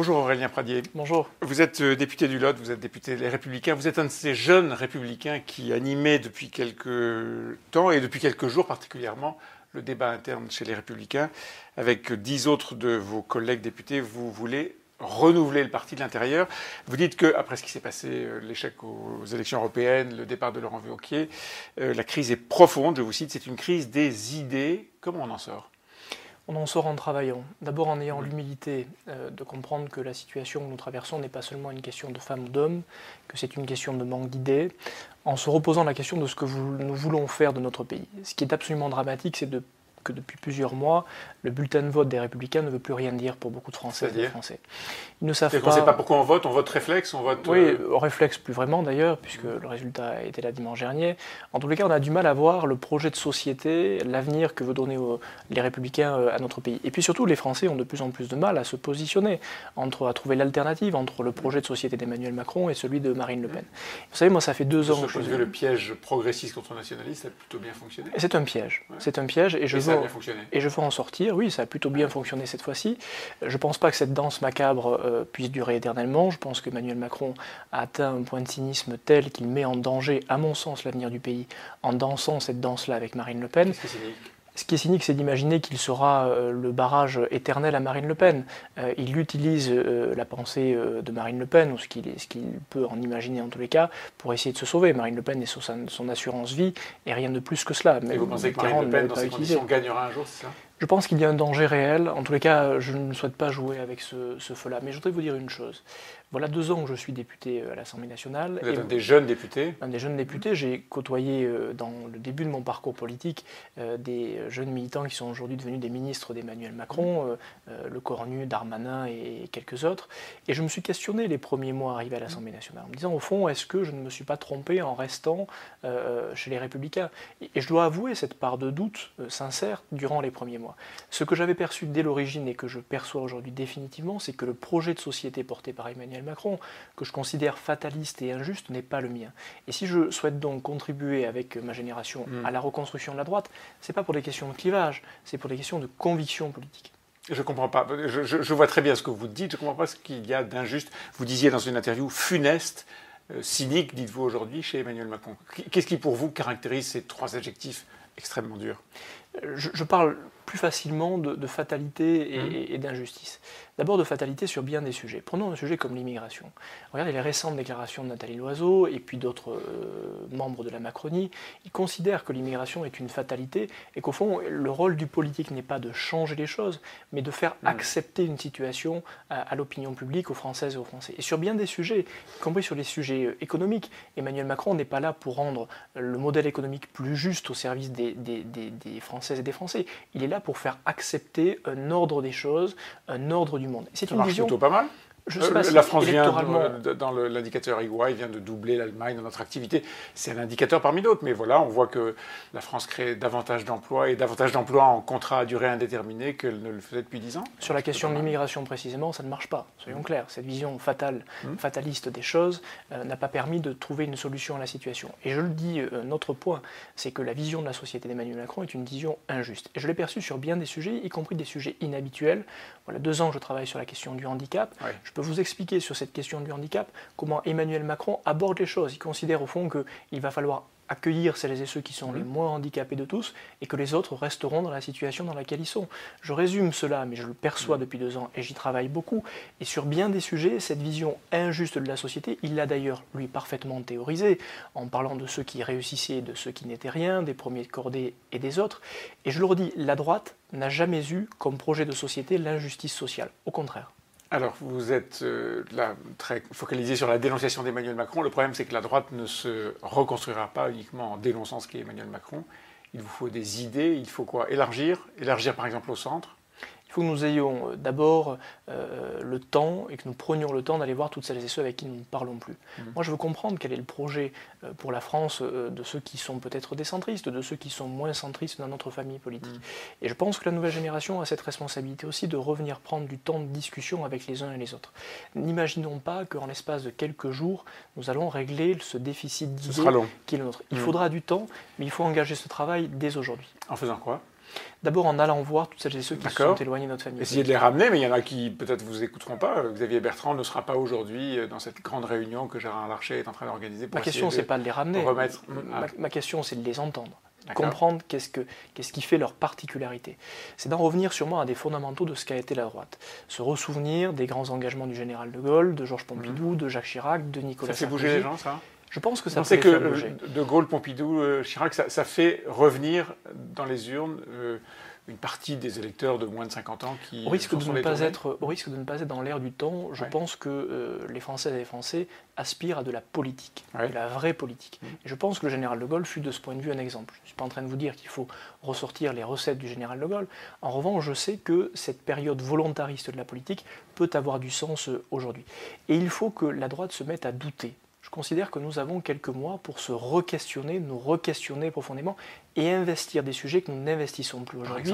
Bonjour Aurélien Pradier. Bonjour. Vous êtes euh, député du Lot, vous êtes député des Républicains, vous êtes un de ces jeunes républicains qui animait depuis quelques temps et depuis quelques jours particulièrement le débat interne chez les Républicains. Avec dix autres de vos collègues députés, vous voulez renouveler le parti de l'intérieur. Vous dites que, après ce qui s'est passé, euh, l'échec aux élections européennes, le départ de Laurent Wauquiez, euh, la crise est profonde, je vous cite, c'est une crise des idées. Comment on en sort? On en sort en travaillant. D'abord en ayant l'humilité euh, de comprendre que la situation que nous traversons n'est pas seulement une question de femmes ou d'hommes, que c'est une question de manque d'idées, en se reposant la question de ce que nous voulons faire de notre pays. Ce qui est absolument dramatique, c'est de que depuis plusieurs mois, le bulletin de vote des Républicains ne veut plus rien dire pour beaucoup de Français et Français. Ils ne savent pas. On ne sait pas pourquoi on vote. On vote réflexe, on vote. Oui, euh, réflexe plus vraiment d'ailleurs, puisque le résultat était là dimanche dernier. En tous les cas, on a du mal à voir le projet de société, l'avenir que veut donner les Républicains euh, à notre pays. Et puis surtout, les Français ont de plus en plus de mal à se positionner entre à trouver l'alternative entre le projet de société d'Emmanuel Macron et celui de Marine Le Pen. Vous savez, moi, ça fait deux ans. que je... le piège progressiste contre nationaliste a plutôt bien fonctionné. C'est un piège. C'est un piège, et je et et je veux en sortir. Oui, ça a plutôt bien fonctionné cette fois-ci. Je ne pense pas que cette danse macabre euh, puisse durer éternellement. Je pense qu'Emmanuel Macron a atteint un point de cynisme tel qu'il met en danger, à mon sens, l'avenir du pays en dansant cette danse-là avec Marine Le Pen. Ce qui est cynique, c'est d'imaginer qu'il sera euh, le barrage éternel à Marine Le Pen. Euh, il utilise la pensée de Marine Le Pen, ou ce qu'il peut en imaginer en tous les cas, pour essayer de se sauver. Marine Le Pen est sur son assurance vie, et rien de plus que cela. Et vous pensez que Marine Le Pen, dans ces conditions, gagnera un jour, c'est ça? Je pense qu'il y a un danger réel. En tous les cas, je ne souhaite pas jouer avec ce, ce feu-là. Mais je voudrais vous dire une chose. Voilà deux ans que je suis député euh, à l'Assemblée nationale. Vous êtes un des jeunes députés Un des jeunes députés. J'ai côtoyé euh, dans le début de mon parcours politique euh, des jeunes militants qui sont aujourd'hui devenus des ministres d'Emmanuel Macron, Le Cornu, Darmanin et quelques autres. Et je me suis questionné les premiers mois arrivés à l'Assemblée nationale en me disant, au fond, est-ce que je ne me suis pas trompé en restant chez les Républicains? Et je dois avouer cette part de doute sincère durant les premiers mois. Ce que j'avais perçu dès l'origine et que je perçois aujourd'hui définitivement, c'est que le projet de société porté par Emmanuel Macron, que je considère fataliste et injuste, n'est pas le mien. Et si je souhaite donc contribuer avec ma génération hmm. à la reconstruction de la droite, c'est pas pour des questions de clivage, c'est pour des questions de conviction politique. Je comprends pas. Je, vois très bien ce que vous dites. Je comprends pas ce qu'il y a d'injuste. Vous disiez dans une interview funeste, euh, cynique, dites-vous aujourd'hui, chez Emmanuel Macron. Qu'est-ce qui pour vous caractérise ces trois adjectifs extrêmement durs? Je, parle plus facilement de, fatalité et, mmh. d'injustice. D'abord de fatalité sur bien des sujets. Prenons un sujet comme l'immigration. Regardez les récentes déclarations de Nathalie Loiseau et puis d'autres euh, membres de la Macronie. Ils considèrent que l'immigration est une fatalité et qu'au fond, le rôle du politique n'est pas de changer les choses, mais de faire mmh. accepter une situation à, l'opinion publique, aux Françaises et aux Français. Et sur bien des sujets, y compris sur les sujets euh, économiques, Emmanuel Macron n'est pas là pour rendre le modèle économique plus juste au service des, des, des Françaises et des Français. Il est là pour faire accepter un ordre des choses, un ordre du monde. C'est une vision plutôt pas mal. Euh, la France vient, dans l'indicateur EY, vient de doubler l'Allemagne dans notre activité. C'est un indicateur parmi d'autres, mais voilà, on voit que la France crée davantage d'emplois et davantage d'emplois en contrat à durée indéterminée qu'elle ne le faisait depuis 10 ans. Sur la question de l'immigration précisément, ça ne marche pas, soyons clairs. Cette vision fatale, hmm. fataliste des choses euh, n'a pas permis de trouver une solution à la situation. Et je le dis, euh, notre point, c'est que la vision de la société d'Emmanuel Macron est une vision injuste. Et je l'ai perçue sur bien des sujets, y compris des sujets inhabituels. Voilà, deux ans que je travaille sur la question du handicap. Je peux vous expliquer sur cette question du handicap comment Emmanuel Macron aborde les choses. Il considère au fond qu'il va falloir accueillir celles et ceux qui sont les moins handicapés de tous et que les autres resteront dans la situation dans laquelle ils sont. Je résume cela, mais je le perçois depuis deux ans et j'y travaille beaucoup. Et sur bien des sujets, cette vision injuste de la société, il l'a d'ailleurs, lui, parfaitement théorisé en parlant de ceux qui réussissaient et de ceux qui n'étaient rien, des premiers de cordée et des autres. Et je le redis, la droite n'a jamais eu comme projet de société l'injustice sociale. Au contraire. Alors, vous êtes euh, très focalisé sur la dénonciation d'Emmanuel Macron. Le problème, c'est que la droite ne se reconstruira pas uniquement en dénonçant ce qu'est Emmanuel Macron. Il vous faut des idées, il faut quoi? Élargir Élargir par exemple au centre il faut que nous ayons euh, d'abord euh, le temps et que nous prenions le temps d'aller voir toutes celles et ceux avec qui nous ne parlons plus. Mmh. Moi, je veux comprendre quel est le projet euh, pour la France de ceux qui sont peut-être des centristes, de ceux qui sont moins centristes dans notre famille politique. Mmh. Et je pense que la nouvelle génération a cette responsabilité aussi de revenir prendre du temps de discussion avec les uns et les autres. N'imaginons pas qu'en l'espace de quelques jours, nous allons régler ce déficit d'idées qui est le nôtre. Il mmh. faudra du temps, mais il faut engager ce travail dès aujourd'hui. En faisant quoi? D'abord en allant voir toutes celles et ceux qui se sont éloignés de notre famille. Essayez de les ramener, mais il y en a qui peut-être vous écouteront pas. Xavier Bertrand ne sera pas aujourd'hui euh, dans cette grande réunion que Gérard Larcher est en train d'organiser. Ma question, c'est pas de les ramener. Remettre... Ma, ma question, c'est de les entendre comprendre qu'est-ce, que, qu'est-ce qui fait leur particularité. C'est d'en revenir sûrement à des fondamentaux de ce qu'a été la droite. Se ressouvenir des grands engagements du général de Gaulle, de Georges Pompidou, mhm. de Jacques Chirac, de Nicolas Sarkozy. Ça fait bouger les gens, ça? Je pense que ça fait que euh, De Gaulle, Pompidou, euh, Chirac, ça, fait revenir dans les urnes euh, une partie des électeurs de moins de 50 ans qui au risque, de ne, pas être, au risque de ne pas être dans l'air du temps, je pense que euh, les Françaises et les Français aspirent à de la politique, de la vraie politique. Mm. Et je pense que le général de Gaulle fut de ce point de vue un exemple. Je ne suis pas en train de vous dire qu'il faut ressortir les recettes du général de Gaulle. En revanche, je sais que cette période volontariste de la politique peut avoir du sens aujourd'hui. Et il faut que la droite se mette à douter je considère que nous avons quelques mois pour se re-questionner, nous re-questionner profondément et investir des sujets que nous n'investissons plus aujourd'hui.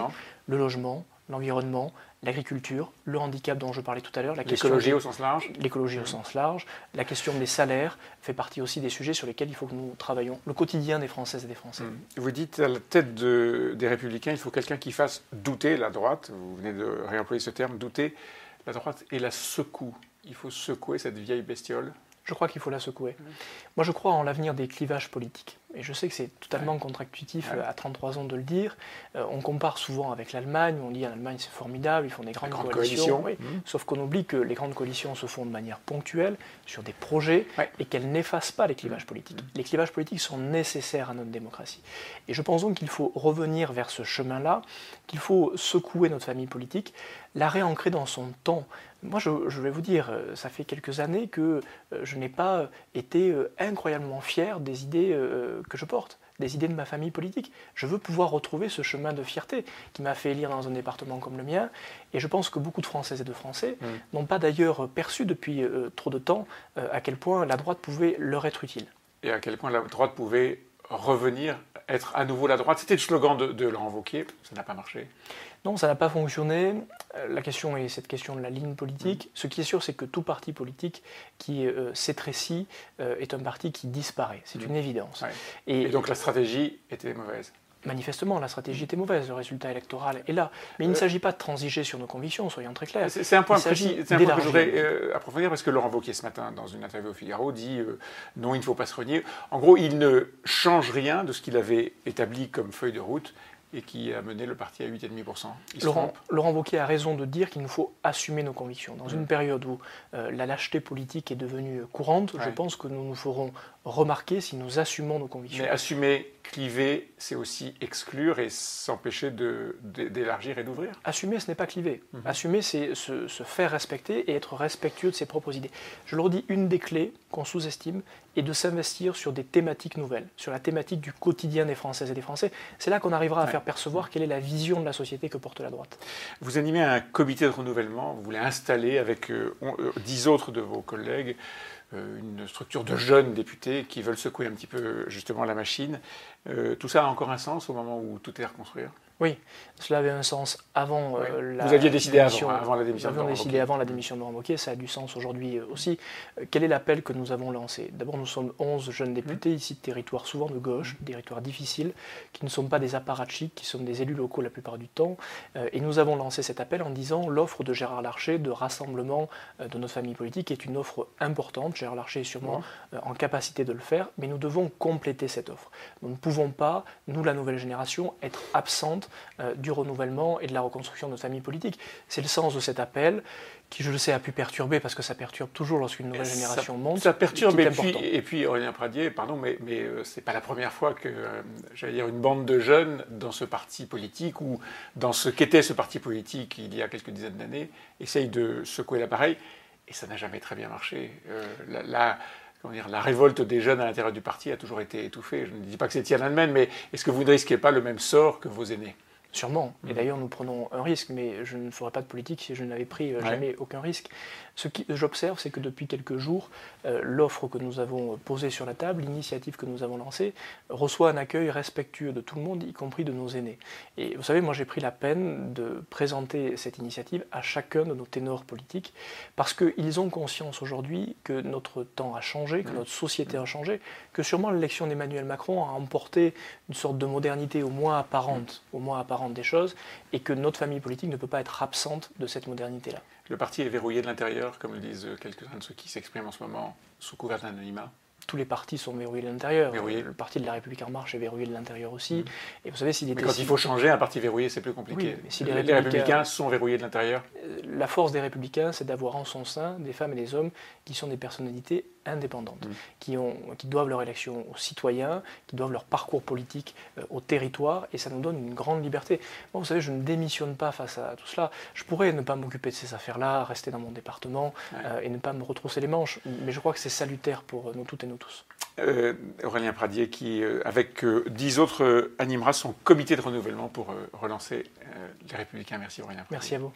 Le logement, l'environnement, l'agriculture, le handicap dont je parlais tout à l'heure, l'écologie au sens large. L'écologie au sens large, la question des salaires fait partie aussi des sujets sur lesquels il faut que nous travaillions. Le quotidien des Françaises et des Français. Mmh. Vous dites à la tête des Républicains, il faut quelqu'un qui fasse douter la droite. Vous venez de réemployer ce terme, douter la droite et la secoue. Il faut secouer cette vieille bestiole. Je crois qu'il faut la secouer. Moi, je crois en l'avenir des clivages politiques. Et je sais que c'est totalement contractuitif à 33 ans de le dire. Euh, on compare souvent avec l'Allemagne, on dit en Allemagne c'est formidable, ils font des grandes, coalitions. Mmh. Sauf qu'on oublie que les grandes coalitions se font de manière ponctuelle, sur des projets, et qu'elles n'effacent pas les clivages mmh. politiques. Les clivages politiques sont nécessaires à notre démocratie. Et je pense donc qu'il faut revenir vers ce chemin-là, qu'il faut secouer notre famille politique, la réancrer dans son temps. Moi, je, vais vous dire, euh, ça fait quelques années que euh, je n'ai pas été incroyablement fier des idées que je porte, des idées de ma famille politique. Je veux pouvoir retrouver ce chemin de fierté qui m'a fait élire dans un département comme le mien. Et je pense que beaucoup de Françaises et de Français mm. n'ont pas d'ailleurs perçu depuis euh, trop de temps euh, à quel point la droite pouvait leur être utile. Et à quel point la droite pouvait revenir, être à nouveau la droite. C'était le slogan de, de Laurent Wauquiez, ça n'a pas marché. Non, ça n'a pas fonctionné. Euh, la question est cette question de la ligne politique. Mm. Ce qui est sûr, c'est que tout parti politique qui euh, s'étrécit euh, est un parti qui disparaît. C'est mm. une évidence. Et, donc la stratégie était mauvaise Manifestement, la stratégie était mauvaise, le résultat électoral est là. Mais il ne s'agit pas de transiger sur nos convictions, soyons très clairs. C'est un point précis, un point que je voudrais approfondir parce que Laurent Wauquiez ce matin, dans une interview au Figaro, dit non, il ne faut pas se renier. En gros, il ne change rien de ce qu'il avait établi comme feuille de route et qui a mené le parti à 8,5%. Laurent, Laurent Wauquiez a raison de dire qu'il nous faut assumer nos convictions. Dans une période où euh, la lâcheté politique est devenue courante, je pense que nous nous ferons remarquer si nous assumons nos convictions. Mais assumer, cliver, c'est aussi exclure et s'empêcher d'élargir et d'ouvrir Assumer, ce n'est pas cliver. Mhm. Assumer, c'est se, faire respecter et être respectueux de ses propres idées. Je le redis, une des clés qu'on sous-estime est de s'investir sur des thématiques nouvelles, sur la thématique du quotidien des Françaises et des Français. C'est là qu'on arrivera à faire percevoir quelle est la vision de la société que porte la droite. Vous animez un comité de renouvellement, vous voulez installer avec euh, euh, dix autres de vos collègues euh, une structure de jeunes députés qui veulent secouer un petit peu justement la machine. Euh, tout ça a encore un sens au moment où tout est à reconstruire? Oui, cela avait un sens avant euh, la Vous aviez décidé avant, avant, la démission Nous avions décidé avant la démission de Laurent ça a du sens aujourd'hui euh, aussi. Euh, quel est l'appel que nous avons lancé? D'abord, nous sommes 11 jeunes députés, ici de territoires souvent de gauche, territoires difficiles, qui ne sont pas des apparatchiks, qui sont des élus locaux la plupart du temps. et nous avons lancé cet appel en disant l'offre de Gérard Larcher de rassemblement de notre famille politique est une offre importante. Gérard Larcher est sûrement en capacité de le faire, mais nous devons compléter cette offre. Nous ne pouvons pas, nous la nouvelle génération, être absente euh, du renouvellement et de la reconstruction de notre famille politique. C'est le sens de cet appel qui, je le sais, a pu perturber, parce que ça perturbe toujours lorsqu'une nouvelle génération monte. Ça perturbe, et puis, et puis, Aurélien Pradier, pardon, mais, mais euh, ce n'est pas la première fois que, euh, j'allais dire, une bande de jeunes dans ce parti politique, ou dans ce qu'était ce parti politique il y a quelques dizaines d'années, essaye de secouer l'appareil, et ça n'a jamais très bien marché. la, la révolte des jeunes à l'intérieur du parti a toujours été étouffée. Je ne dis pas que c'est Tiananmen, mais est-ce que vous ne risquez pas le même sort que vos aînés? Sûrement. Et mm. d'ailleurs, nous prenons un risque, mais je ne ferai pas de politique si je n'avais pris euh, jamais aucun risque. Ce que j'observe, c'est que depuis quelques jours, euh, l'offre que nous avons posée sur la table, l'initiative que nous avons lancée, reçoit un accueil respectueux de tout le monde, y compris de nos aînés. Et vous savez, moi j'ai pris la peine de présenter cette initiative à chacun de nos ténors politiques, parce qu'ils ont conscience aujourd'hui que notre temps a changé, que notre société a changé, que sûrement l'élection d'Emmanuel Macron a emporté une sorte de modernité au moins apparente, au moins apparente différente des choses et que notre famille politique ne peut pas être absente de cette modernité-là. Le parti est verrouillé de l'intérieur, comme le disent quelques-uns de ceux qui s'expriment en ce moment sous couvert d'anonymat tous les partis sont verrouillés de l'intérieur. Le parti de la République en marche est verrouillé de l'intérieur aussi. Mm. Et vous savez, s'il était. Mais quand il faut changer un parti verrouillé, c'est plus compliqué. si les, républicains... sont verrouillés de l'intérieur. Euh, la force des républicains, c'est d'avoir en son sein des femmes et des hommes qui sont des personnalités indépendantes, mm. qui, ont, qui doivent leur élection aux citoyens, qui doivent leur parcours politique euh, au territoire, et ça nous donne une grande liberté. Moi, vous savez, je ne démissionne pas face à tout cela. Je pourrais ne pas m'occuper de ces affaires-là, rester dans mon département euh, et ne pas me retrousser les manches, mais je crois que c'est salutaire pour nous toutes et nous tous. Euh, Aurélien Pradier, qui, avec dix autres, animera son comité de renouvellement pour relancer les Républicains. Merci Aurélien. Merci à vous.